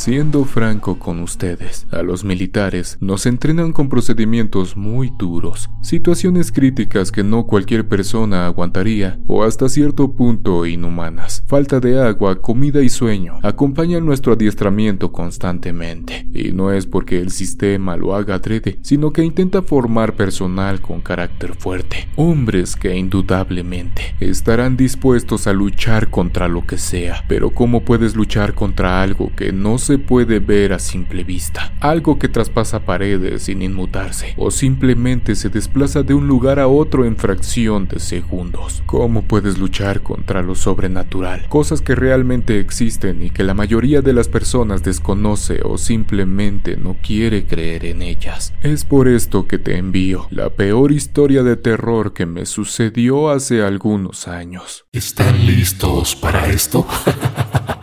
Siendo franco con ustedes, a los militares nos entrenan con procedimientos muy duros, situaciones críticas que no cualquier persona aguantaría o hasta cierto punto inhumanas. Falta de agua, comida y sueño acompañan nuestro adiestramiento constantemente. Y no es porque el sistema lo haga adrede, sino que intenta formar personal con carácter fuerte. Hombres que indudablemente estarán dispuestos a luchar contra lo que sea. Pero ¿cómo puedes luchar contra algo que no se puede ver a simple vista? Algo que traspasa paredes sin inmutarse o simplemente se desplaza de un lugar a otro en fracción de segundos. ¿Cómo puedes luchar contra lo sobrenatural? Cosas que realmente existen y que la mayoría de las personas desconoce o simplemente no quiere creer en ellas. Es por esto que te envío la peor historia de terror que me sucedió hace algunos años. ¿Están listos para esto?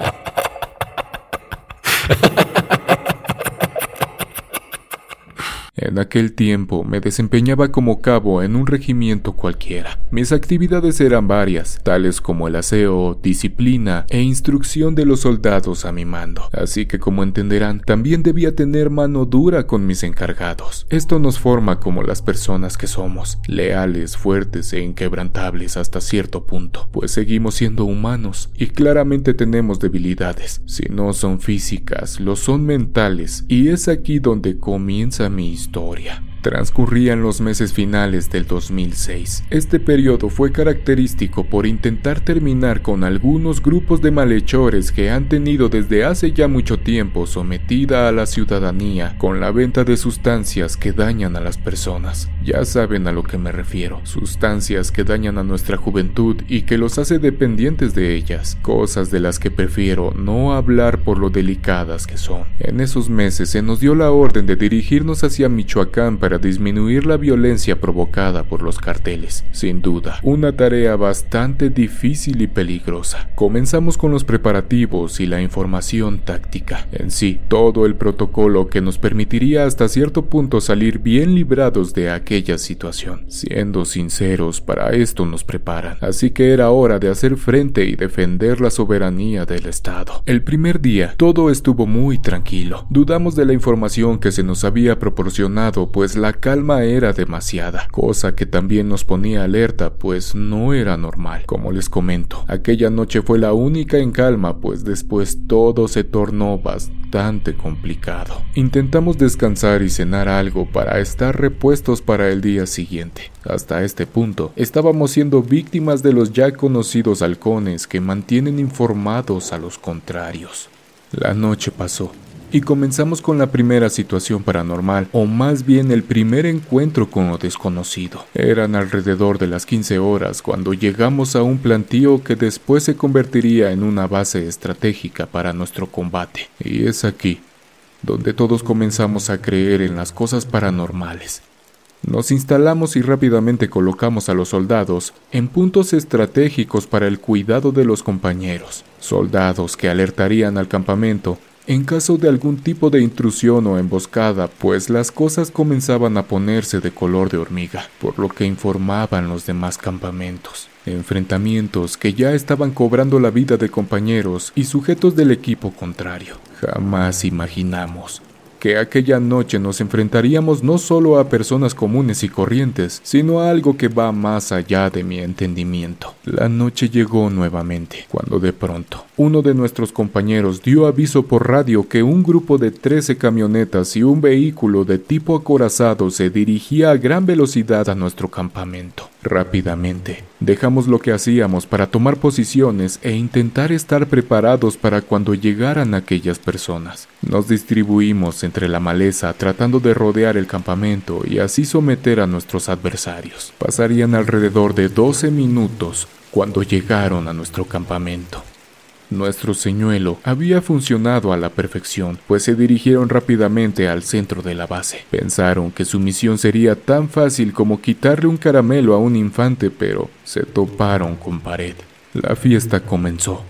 En aquel tiempo me desempeñaba como cabo en un regimiento cualquiera. Mis actividades eran varias, tales como el aseo, disciplina e instrucción de los soldados a mi mando. Así que como entenderán, también debía tener mano dura con mis encargados. Esto nos forma como las personas que somos, leales, fuertes e inquebrantables hasta cierto punto, pues seguimos siendo humanos y claramente tenemos debilidades. Si no son físicas, lo son mentales y es aquí donde comienza mi historia historia. Transcurrían los meses finales del 2006. Este periodo fue característico por intentar terminar con algunos grupos de malhechores que han tenido desde hace ya mucho tiempo sometida a la ciudadanía con la venta de sustancias que dañan a las personas. Ya saben a lo que me refiero. Sustancias que dañan a nuestra juventud y que los hace dependientes de ellas. Cosas de las que prefiero no hablar por lo delicadas que son. En esos meses se nos dio la orden de dirigirnos hacia Michoacán para disminuir la violencia provocada por los carteles. Sin duda, una tarea bastante difícil y peligrosa. Comenzamos con los preparativos y la información táctica. En sí, todo el protocolo que nos permitiría hasta cierto punto salir bien librados de aquella situación. Siendo sinceros, para esto nos preparan. Así que era hora de hacer frente y defender la soberanía del Estado. El primer día, todo estuvo muy tranquilo. Dudamos de la información que se nos había proporcionado, pues la calma era demasiada, cosa que también nos ponía alerta, pues no era normal. Como les comento, aquella noche fue la única en calma, pues después todo se tornó bastante complicado. Intentamos descansar y cenar algo para estar repuestos para el día siguiente. Hasta este punto, estábamos siendo víctimas de los ya conocidos halcones que mantienen informados a los contrarios. La noche pasó y comenzamos con la primera situación paranormal, o más bien el primer encuentro con lo desconocido. Eran alrededor de las 15 horas cuando llegamos a un plantío que después se convertiría en una base estratégica para nuestro combate. Y es aquí donde todos comenzamos a creer en las cosas paranormales. Nos instalamos y rápidamente colocamos a los soldados en puntos estratégicos para el cuidado de los compañeros, soldados que alertarían al campamento en caso de algún tipo de intrusión o emboscada, pues las cosas comenzaban a ponerse de color de hormiga, por lo que informaban los demás campamentos. Enfrentamientos que ya estaban cobrando la vida de compañeros y sujetos del equipo contrario. Jamás imaginamos que aquella noche nos enfrentaríamos no solo a personas comunes y corrientes, sino a algo que va más allá de mi entendimiento. La noche llegó nuevamente, cuando de pronto uno de nuestros compañeros dio aviso por radio que un grupo de 13 camionetas y un vehículo de tipo acorazado se dirigía a gran velocidad a nuestro campamento. Rápidamente, dejamos lo que hacíamos para tomar posiciones e intentar estar preparados para cuando llegaran aquellas personas. Nos distribuimos entre la maleza tratando de rodear el campamento y así someter a nuestros adversarios. Pasarían alrededor de 12 minutos cuando llegaron a nuestro campamento. Nuestro señuelo había funcionado a la perfección, pues se dirigieron rápidamente al centro de la base. Pensaron que su misión sería tan fácil como quitarle un caramelo a un infante, pero se toparon con pared. La fiesta comenzó.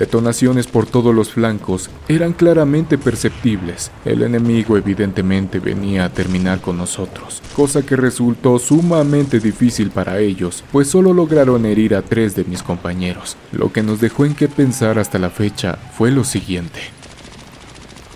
Detonaciones por todos los flancos eran claramente perceptibles. El enemigo evidentemente venía a terminar con nosotros, cosa que resultó sumamente difícil para ellos, pues solo lograron herir a tres de mis compañeros. Lo que nos dejó en qué pensar hasta la fecha fue lo siguiente.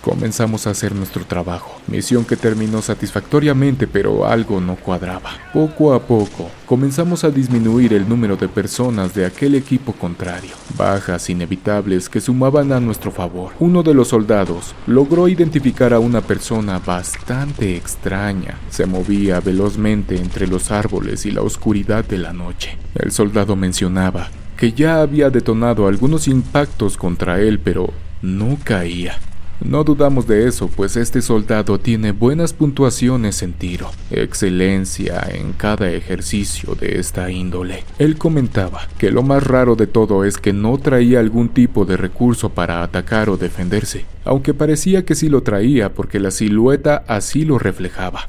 Comenzamos a hacer nuestro trabajo, misión que terminó satisfactoriamente pero algo no cuadraba. Poco a poco, comenzamos a disminuir el número de personas de aquel equipo contrario, bajas inevitables que sumaban a nuestro favor. Uno de los soldados logró identificar a una persona bastante extraña. Se movía velozmente entre los árboles y la oscuridad de la noche. El soldado mencionaba que ya había detonado algunos impactos contra él, pero no caía. No dudamos de eso, pues este soldado tiene buenas puntuaciones en tiro, excelencia en cada ejercicio de esta índole. Él comentaba que lo más raro de todo es que no traía algún tipo de recurso para atacar o defenderse, aunque parecía que sí lo traía porque la silueta así lo reflejaba.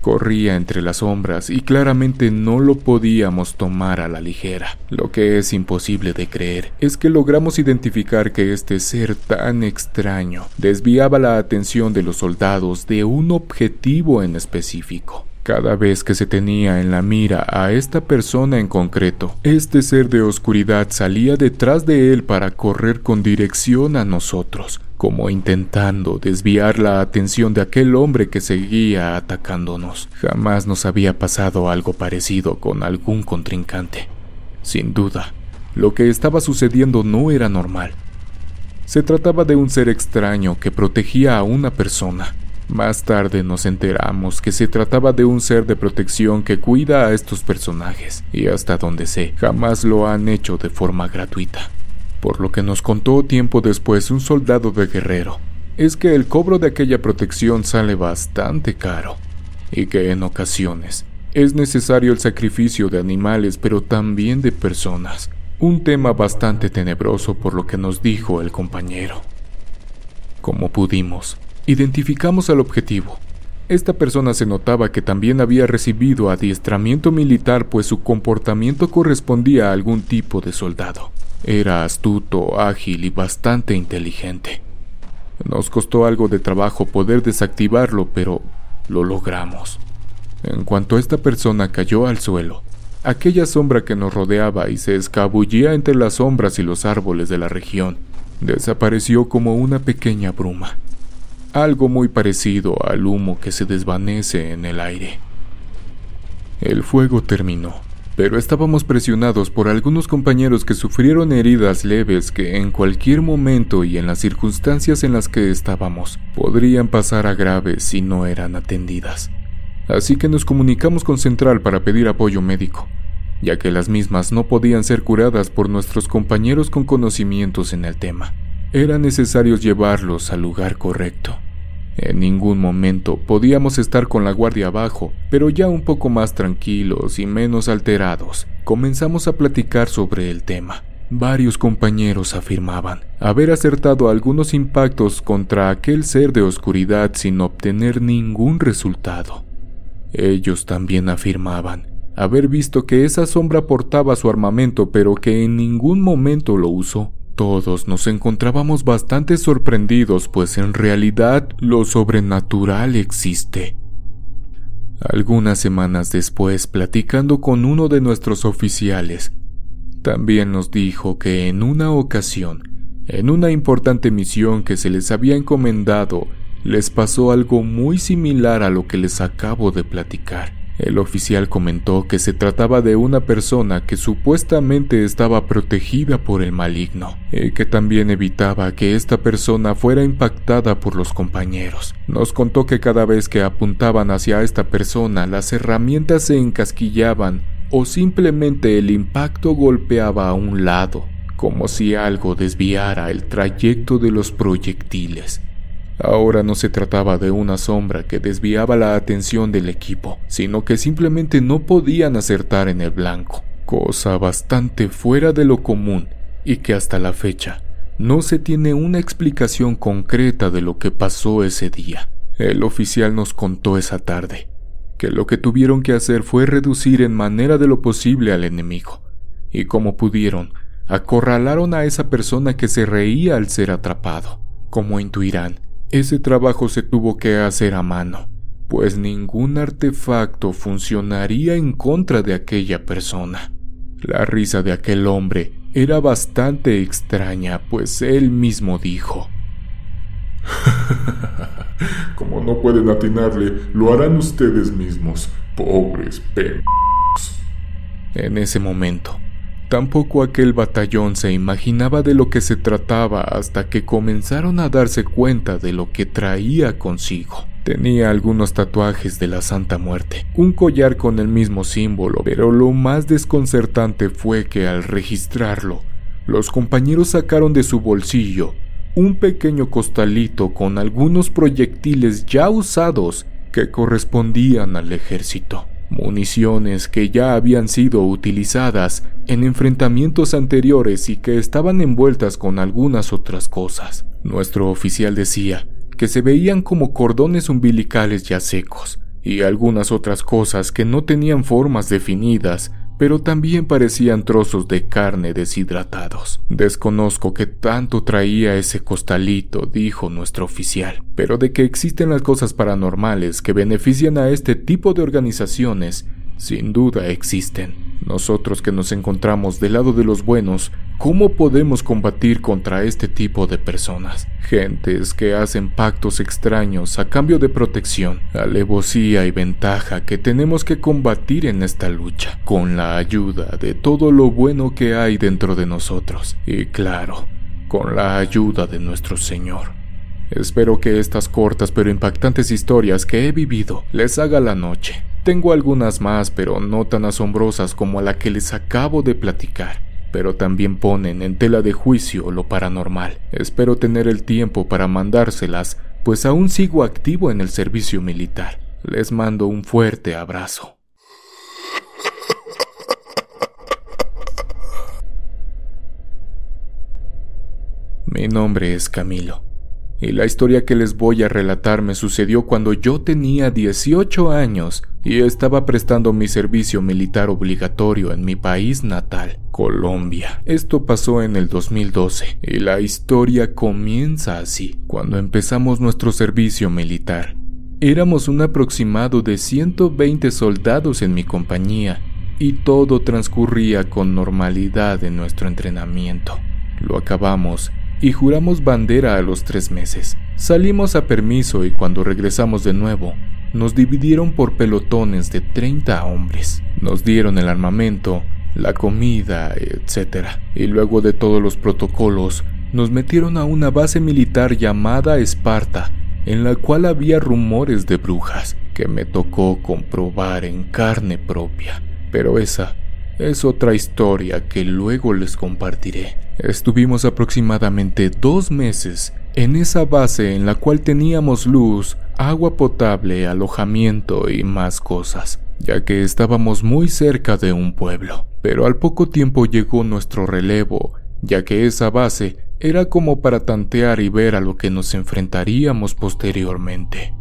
Corría entre las sombras y claramente no lo podíamos tomar a la ligera. Lo que es imposible de creer es que logramos identificar que este ser tan extraño desviaba la atención de los soldados de un objetivo en específico. Cada vez que se tenía en la mira a esta persona en concreto, este ser de oscuridad salía detrás de él para correr con dirección a nosotros, como intentando desviar la atención de aquel hombre que seguía atacándonos. Jamás nos había pasado algo parecido con algún contrincante. Sin duda, lo que estaba sucediendo no era normal. Se trataba de un ser extraño que protegía a una persona. Más tarde nos enteramos que se trataba de un ser de protección que cuida a estos personajes, y hasta donde sé, jamás lo han hecho de forma gratuita por lo que nos contó tiempo después un soldado de guerrero, es que el cobro de aquella protección sale bastante caro, y que en ocasiones es necesario el sacrificio de animales pero también de personas, un tema bastante tenebroso por lo que nos dijo el compañero. Como pudimos, identificamos al objetivo. Esta persona se notaba que también había recibido adiestramiento militar pues su comportamiento correspondía a algún tipo de soldado. Era astuto, ágil y bastante inteligente. Nos costó algo de trabajo poder desactivarlo, pero lo logramos. En cuanto esta persona cayó al suelo, aquella sombra que nos rodeaba y se escabullía entre las sombras y los árboles de la región, desapareció como una pequeña bruma, algo muy parecido al humo que se desvanece en el aire. El fuego terminó pero estábamos presionados por algunos compañeros que sufrieron heridas leves que en cualquier momento y en las circunstancias en las que estábamos podrían pasar a graves si no eran atendidas. Así que nos comunicamos con Central para pedir apoyo médico, ya que las mismas no podían ser curadas por nuestros compañeros con conocimientos en el tema. Era necesario llevarlos al lugar correcto. En ningún momento podíamos estar con la guardia abajo, pero ya un poco más tranquilos y menos alterados, comenzamos a platicar sobre el tema. Varios compañeros afirmaban haber acertado algunos impactos contra aquel ser de oscuridad sin obtener ningún resultado. Ellos también afirmaban haber visto que esa sombra portaba su armamento pero que en ningún momento lo usó. Todos nos encontrábamos bastante sorprendidos, pues en realidad lo sobrenatural existe. Algunas semanas después, platicando con uno de nuestros oficiales, también nos dijo que en una ocasión, en una importante misión que se les había encomendado, les pasó algo muy similar a lo que les acabo de platicar. El oficial comentó que se trataba de una persona que supuestamente estaba protegida por el maligno y que también evitaba que esta persona fuera impactada por los compañeros. Nos contó que cada vez que apuntaban hacia esta persona las herramientas se encasquillaban o simplemente el impacto golpeaba a un lado, como si algo desviara el trayecto de los proyectiles. Ahora no se trataba de una sombra que desviaba la atención del equipo, sino que simplemente no podían acertar en el blanco, cosa bastante fuera de lo común y que hasta la fecha no se tiene una explicación concreta de lo que pasó ese día. El oficial nos contó esa tarde que lo que tuvieron que hacer fue reducir en manera de lo posible al enemigo, y como pudieron, acorralaron a esa persona que se reía al ser atrapado. Como intuirán, ese trabajo se tuvo que hacer a mano, pues ningún artefacto funcionaría en contra de aquella persona. La risa de aquel hombre era bastante extraña, pues él mismo dijo, Como no pueden atinarle, lo harán ustedes mismos, pobres p. En ese momento, tampoco aquel batallón se imaginaba de lo que se trataba hasta que comenzaron a darse cuenta de lo que traía consigo. Tenía algunos tatuajes de la Santa Muerte, un collar con el mismo símbolo, pero lo más desconcertante fue que al registrarlo, los compañeros sacaron de su bolsillo un pequeño costalito con algunos proyectiles ya usados que correspondían al ejército, municiones que ya habían sido utilizadas en enfrentamientos anteriores y que estaban envueltas con algunas otras cosas. Nuestro oficial decía que se veían como cordones umbilicales ya secos y algunas otras cosas que no tenían formas definidas pero también parecían trozos de carne deshidratados. Desconozco qué tanto traía ese costalito, dijo nuestro oficial, pero de que existen las cosas paranormales que benefician a este tipo de organizaciones, sin duda existen. Nosotros que nos encontramos del lado de los buenos, ¿cómo podemos combatir contra este tipo de personas? Gentes que hacen pactos extraños a cambio de protección, alevosía y ventaja que tenemos que combatir en esta lucha, con la ayuda de todo lo bueno que hay dentro de nosotros, y claro, con la ayuda de nuestro Señor. Espero que estas cortas pero impactantes historias que he vivido les haga la noche tengo algunas más, pero no tan asombrosas como la que les acabo de platicar, pero también ponen en tela de juicio lo paranormal. Espero tener el tiempo para mandárselas, pues aún sigo activo en el servicio militar. Les mando un fuerte abrazo. Mi nombre es Camilo y la historia que les voy a relatar me sucedió cuando yo tenía 18 años y estaba prestando mi servicio militar obligatorio en mi país natal, Colombia. Esto pasó en el 2012 y la historia comienza así. Cuando empezamos nuestro servicio militar, éramos un aproximado de 120 soldados en mi compañía y todo transcurría con normalidad en nuestro entrenamiento. Lo acabamos y juramos bandera a los tres meses. Salimos a permiso y cuando regresamos de nuevo, nos dividieron por pelotones de 30 hombres. Nos dieron el armamento, la comida, etc. Y luego de todos los protocolos, nos metieron a una base militar llamada Esparta, en la cual había rumores de brujas que me tocó comprobar en carne propia. Pero esa es otra historia que luego les compartiré. Estuvimos aproximadamente dos meses en esa base en la cual teníamos luz, agua potable, alojamiento y más cosas, ya que estábamos muy cerca de un pueblo. Pero al poco tiempo llegó nuestro relevo, ya que esa base era como para tantear y ver a lo que nos enfrentaríamos posteriormente.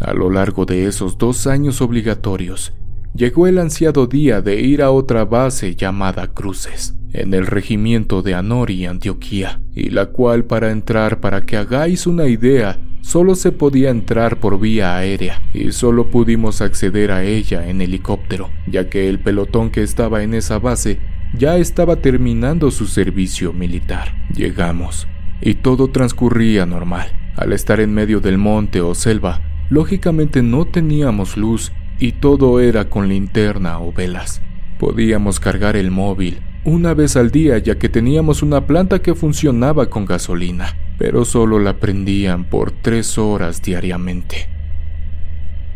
A lo largo de esos dos años obligatorios, llegó el ansiado día de ir a otra base llamada Cruces, en el regimiento de Anori, Antioquía, y la cual para entrar, para que hagáis una idea, solo se podía entrar por vía aérea, y solo pudimos acceder a ella en helicóptero, ya que el pelotón que estaba en esa base ya estaba terminando su servicio militar. Llegamos, y todo transcurría normal. Al estar en medio del monte o selva, lógicamente no teníamos luz y todo era con linterna o velas. Podíamos cargar el móvil una vez al día ya que teníamos una planta que funcionaba con gasolina, pero solo la prendían por tres horas diariamente.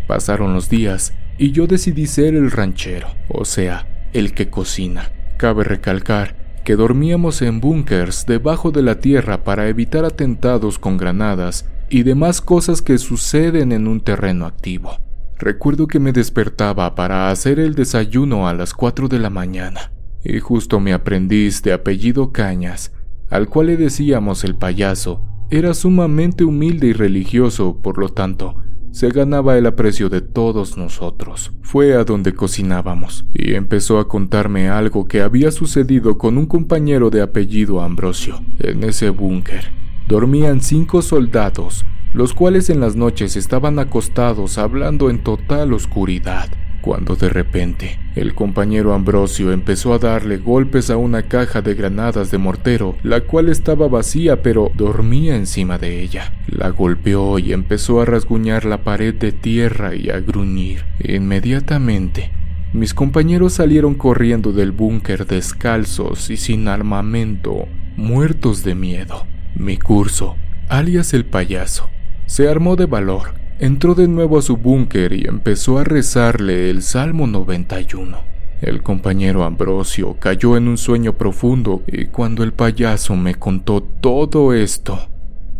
Pasaron los días y yo decidí ser el ranchero, o sea, el que cocina. Cabe recalcar que dormíamos en búnkers debajo de la tierra para evitar atentados con granadas y demás cosas que suceden en un terreno activo. Recuerdo que me despertaba para hacer el desayuno a las 4 de la mañana, y justo mi aprendiz de apellido Cañas, al cual le decíamos el payaso, era sumamente humilde y religioso, por lo tanto, se ganaba el aprecio de todos nosotros. Fue a donde cocinábamos y empezó a contarme algo que había sucedido con un compañero de apellido Ambrosio en ese búnker. Dormían cinco soldados, los cuales en las noches estaban acostados hablando en total oscuridad cuando de repente el compañero Ambrosio empezó a darle golpes a una caja de granadas de mortero, la cual estaba vacía pero dormía encima de ella. La golpeó y empezó a rasguñar la pared de tierra y a gruñir. Inmediatamente, mis compañeros salieron corriendo del búnker descalzos y sin armamento, muertos de miedo. Mi curso, alias el payaso, se armó de valor entró de nuevo a su búnker y empezó a rezarle el Salmo 91. El compañero Ambrosio cayó en un sueño profundo y cuando el payaso me contó todo esto,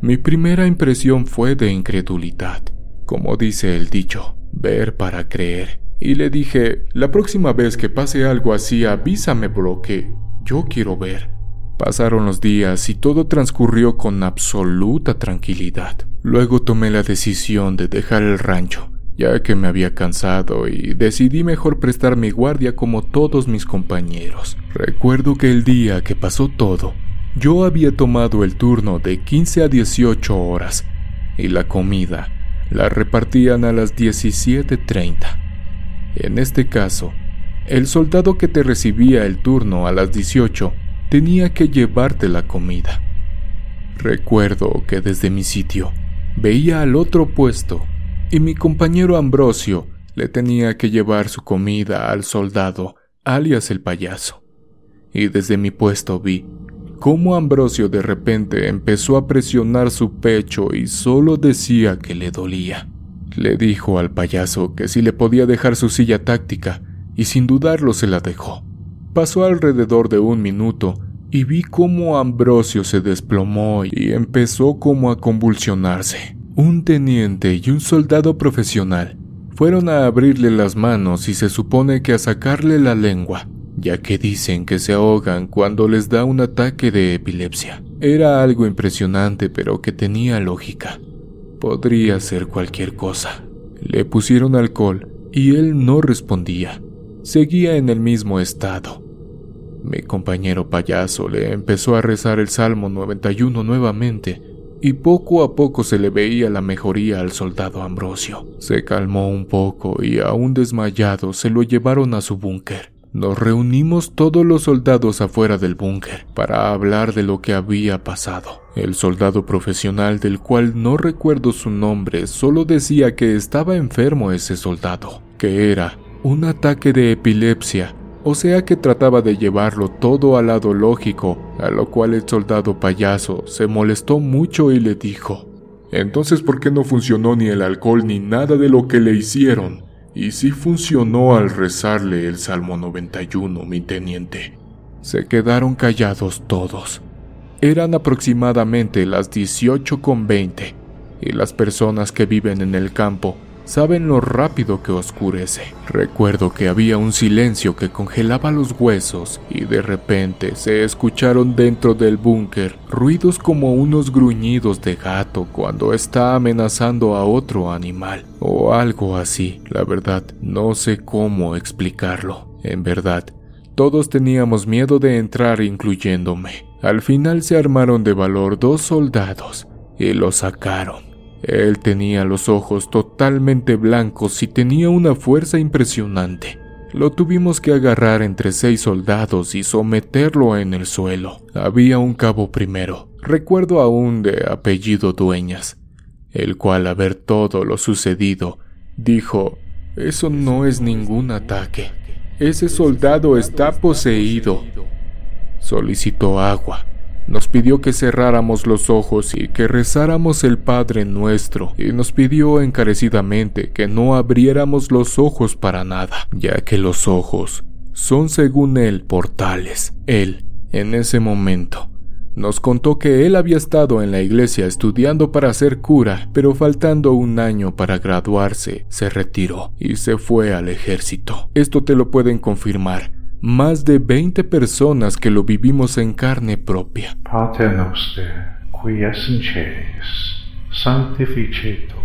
mi primera impresión fue de incredulidad. Como dice el dicho, ver para creer. Y le dije, la próxima vez que pase algo así avísame porque yo quiero ver. Pasaron los días y todo transcurrió con absoluta tranquilidad. Luego tomé la decisión de dejar el rancho, ya que me había cansado y decidí mejor prestar mi guardia como todos mis compañeros. Recuerdo que el día que pasó todo, yo había tomado el turno de 15 a 18 horas y la comida la repartían a las 17.30. En este caso, el soldado que te recibía el turno a las 18 tenía que llevarte la comida. Recuerdo que desde mi sitio veía al otro puesto y mi compañero Ambrosio le tenía que llevar su comida al soldado, alias el payaso. Y desde mi puesto vi cómo Ambrosio de repente empezó a presionar su pecho y solo decía que le dolía. Le dijo al payaso que si le podía dejar su silla táctica, y sin dudarlo se la dejó. Pasó alrededor de un minuto y vi cómo Ambrosio se desplomó y empezó como a convulsionarse. Un teniente y un soldado profesional fueron a abrirle las manos y se supone que a sacarle la lengua, ya que dicen que se ahogan cuando les da un ataque de epilepsia. Era algo impresionante pero que tenía lógica. Podría ser cualquier cosa. Le pusieron alcohol y él no respondía seguía en el mismo estado. Mi compañero payaso le empezó a rezar el Salmo 91 nuevamente y poco a poco se le veía la mejoría al soldado Ambrosio. Se calmó un poco y aún desmayado se lo llevaron a su búnker. Nos reunimos todos los soldados afuera del búnker para hablar de lo que había pasado. El soldado profesional del cual no recuerdo su nombre solo decía que estaba enfermo ese soldado, que era un ataque de epilepsia, o sea que trataba de llevarlo todo al lado lógico, a lo cual el soldado payaso se molestó mucho y le dijo, entonces ¿por qué no funcionó ni el alcohol ni nada de lo que le hicieron? Y sí funcionó al rezarle el Salmo 91, mi teniente. Se quedaron callados todos. Eran aproximadamente las 18 con 20 y las personas que viven en el campo saben lo rápido que oscurece. Recuerdo que había un silencio que congelaba los huesos y de repente se escucharon dentro del búnker ruidos como unos gruñidos de gato cuando está amenazando a otro animal o algo así. La verdad, no sé cómo explicarlo. En verdad, todos teníamos miedo de entrar incluyéndome. Al final se armaron de valor dos soldados y lo sacaron. Él tenía los ojos totalmente blancos y tenía una fuerza impresionante. Lo tuvimos que agarrar entre seis soldados y someterlo en el suelo. Había un cabo primero, recuerdo aún de apellido Dueñas, el cual a ver todo lo sucedido, dijo, eso no es ningún ataque. Ese soldado está poseído. Solicitó agua nos pidió que cerráramos los ojos y que rezáramos el Padre nuestro, y nos pidió encarecidamente que no abriéramos los ojos para nada, ya que los ojos son según él portales. Él, en ese momento, nos contó que él había estado en la iglesia estudiando para ser cura, pero faltando un año para graduarse, se retiró y se fue al ejército. Esto te lo pueden confirmar más de 20 personas que lo vivimos en carne propia. Pater noster, qui es in celis, sanctificetur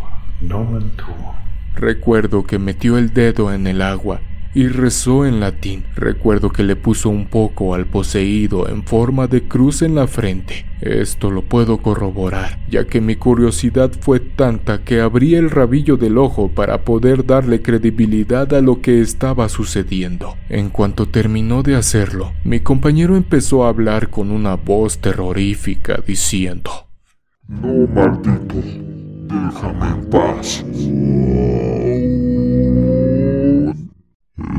no mantuvo. Recuerdo que metió el dedo en el agua y rezó en latín. Recuerdo que le puso un poco al poseído en forma de cruz en la frente. Esto lo puedo corroborar, ya que mi curiosidad fue tanta que abrí el rabillo del ojo para poder darle credibilidad a lo que estaba sucediendo. En cuanto terminó de hacerlo, mi compañero empezó a hablar con una voz terrorífica diciendo, No, maldito, déjame en paz.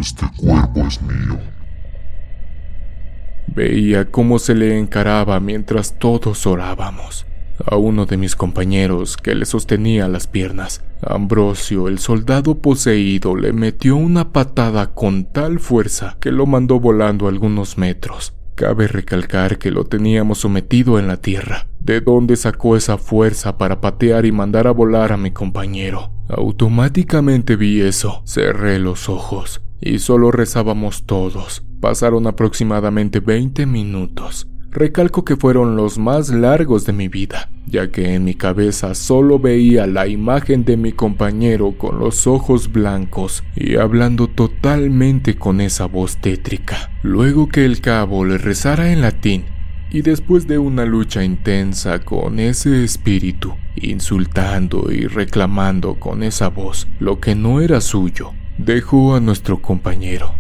Este cuerpo es mío. Veía cómo se le encaraba mientras todos orábamos. A uno de mis compañeros que le sostenía las piernas, Ambrosio, el soldado poseído, le metió una patada con tal fuerza que lo mandó volando algunos metros. Cabe recalcar que lo teníamos sometido en la tierra. ¿De dónde sacó esa fuerza para patear y mandar a volar a mi compañero? Automáticamente vi eso, cerré los ojos y solo rezábamos todos. Pasaron aproximadamente 20 minutos. Recalco que fueron los más largos de mi vida, ya que en mi cabeza solo veía la imagen de mi compañero con los ojos blancos y hablando totalmente con esa voz tétrica. Luego que el cabo le rezara en latín, y después de una lucha intensa con ese espíritu, insultando y reclamando con esa voz lo que no era suyo, dejó a nuestro compañero.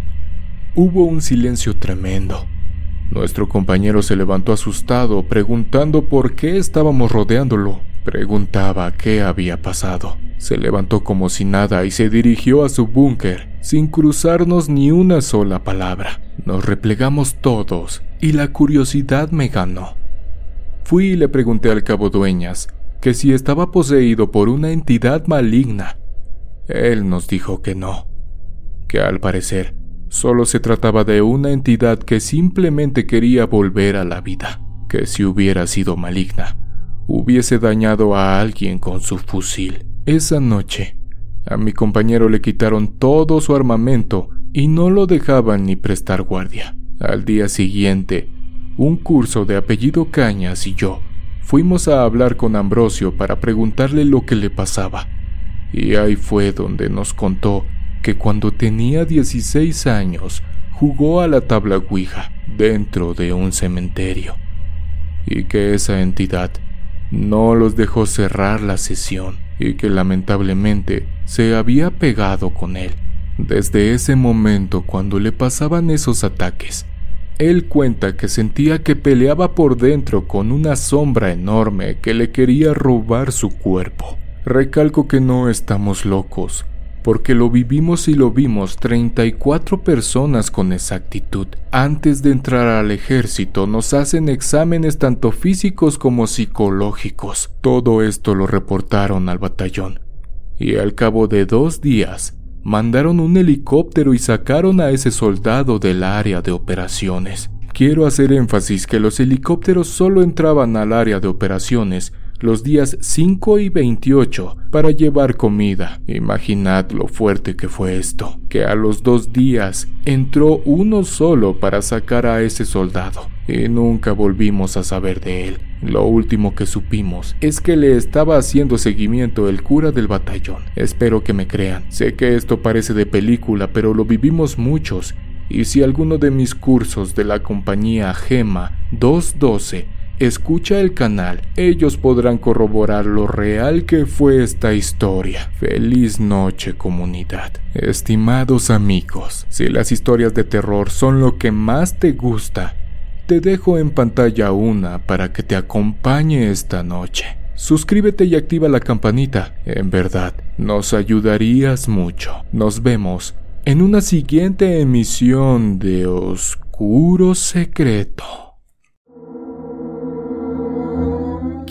Hubo un silencio tremendo. Nuestro compañero se levantó asustado, preguntando por qué estábamos rodeándolo. Preguntaba qué había pasado. Se levantó como si nada y se dirigió a su búnker, sin cruzarnos ni una sola palabra. Nos replegamos todos y la curiosidad me ganó. Fui y le pregunté al cabo Dueñas que si estaba poseído por una entidad maligna. Él nos dijo que no, que al parecer Solo se trataba de una entidad que simplemente quería volver a la vida, que si hubiera sido maligna, hubiese dañado a alguien con su fusil. Esa noche, a mi compañero le quitaron todo su armamento y no lo dejaban ni prestar guardia. Al día siguiente, un curso de apellido Cañas y yo fuimos a hablar con Ambrosio para preguntarle lo que le pasaba. Y ahí fue donde nos contó que cuando tenía 16 años jugó a la tabla Ouija dentro de un cementerio y que esa entidad no los dejó cerrar la sesión y que lamentablemente se había pegado con él. Desde ese momento cuando le pasaban esos ataques, él cuenta que sentía que peleaba por dentro con una sombra enorme que le quería robar su cuerpo. Recalco que no estamos locos, porque lo vivimos y lo vimos 34 personas con exactitud. Antes de entrar al ejército nos hacen exámenes tanto físicos como psicológicos. Todo esto lo reportaron al batallón. Y al cabo de dos días, mandaron un helicóptero y sacaron a ese soldado del área de operaciones. Quiero hacer énfasis que los helicópteros solo entraban al área de operaciones los días 5 y 28 para llevar comida. Imaginad lo fuerte que fue esto, que a los dos días entró uno solo para sacar a ese soldado y nunca volvimos a saber de él. Lo último que supimos es que le estaba haciendo seguimiento el cura del batallón. Espero que me crean. Sé que esto parece de película, pero lo vivimos muchos. Y si alguno de mis cursos de la compañía Gema 212 escucha el canal, ellos podrán corroborar lo real que fue esta historia. Feliz noche comunidad. Estimados amigos, si las historias de terror son lo que más te gusta, te dejo en pantalla una para que te acompañe esta noche. Suscríbete y activa la campanita, en verdad, nos ayudarías mucho. Nos vemos en una siguiente emisión de Oscuro Secreto.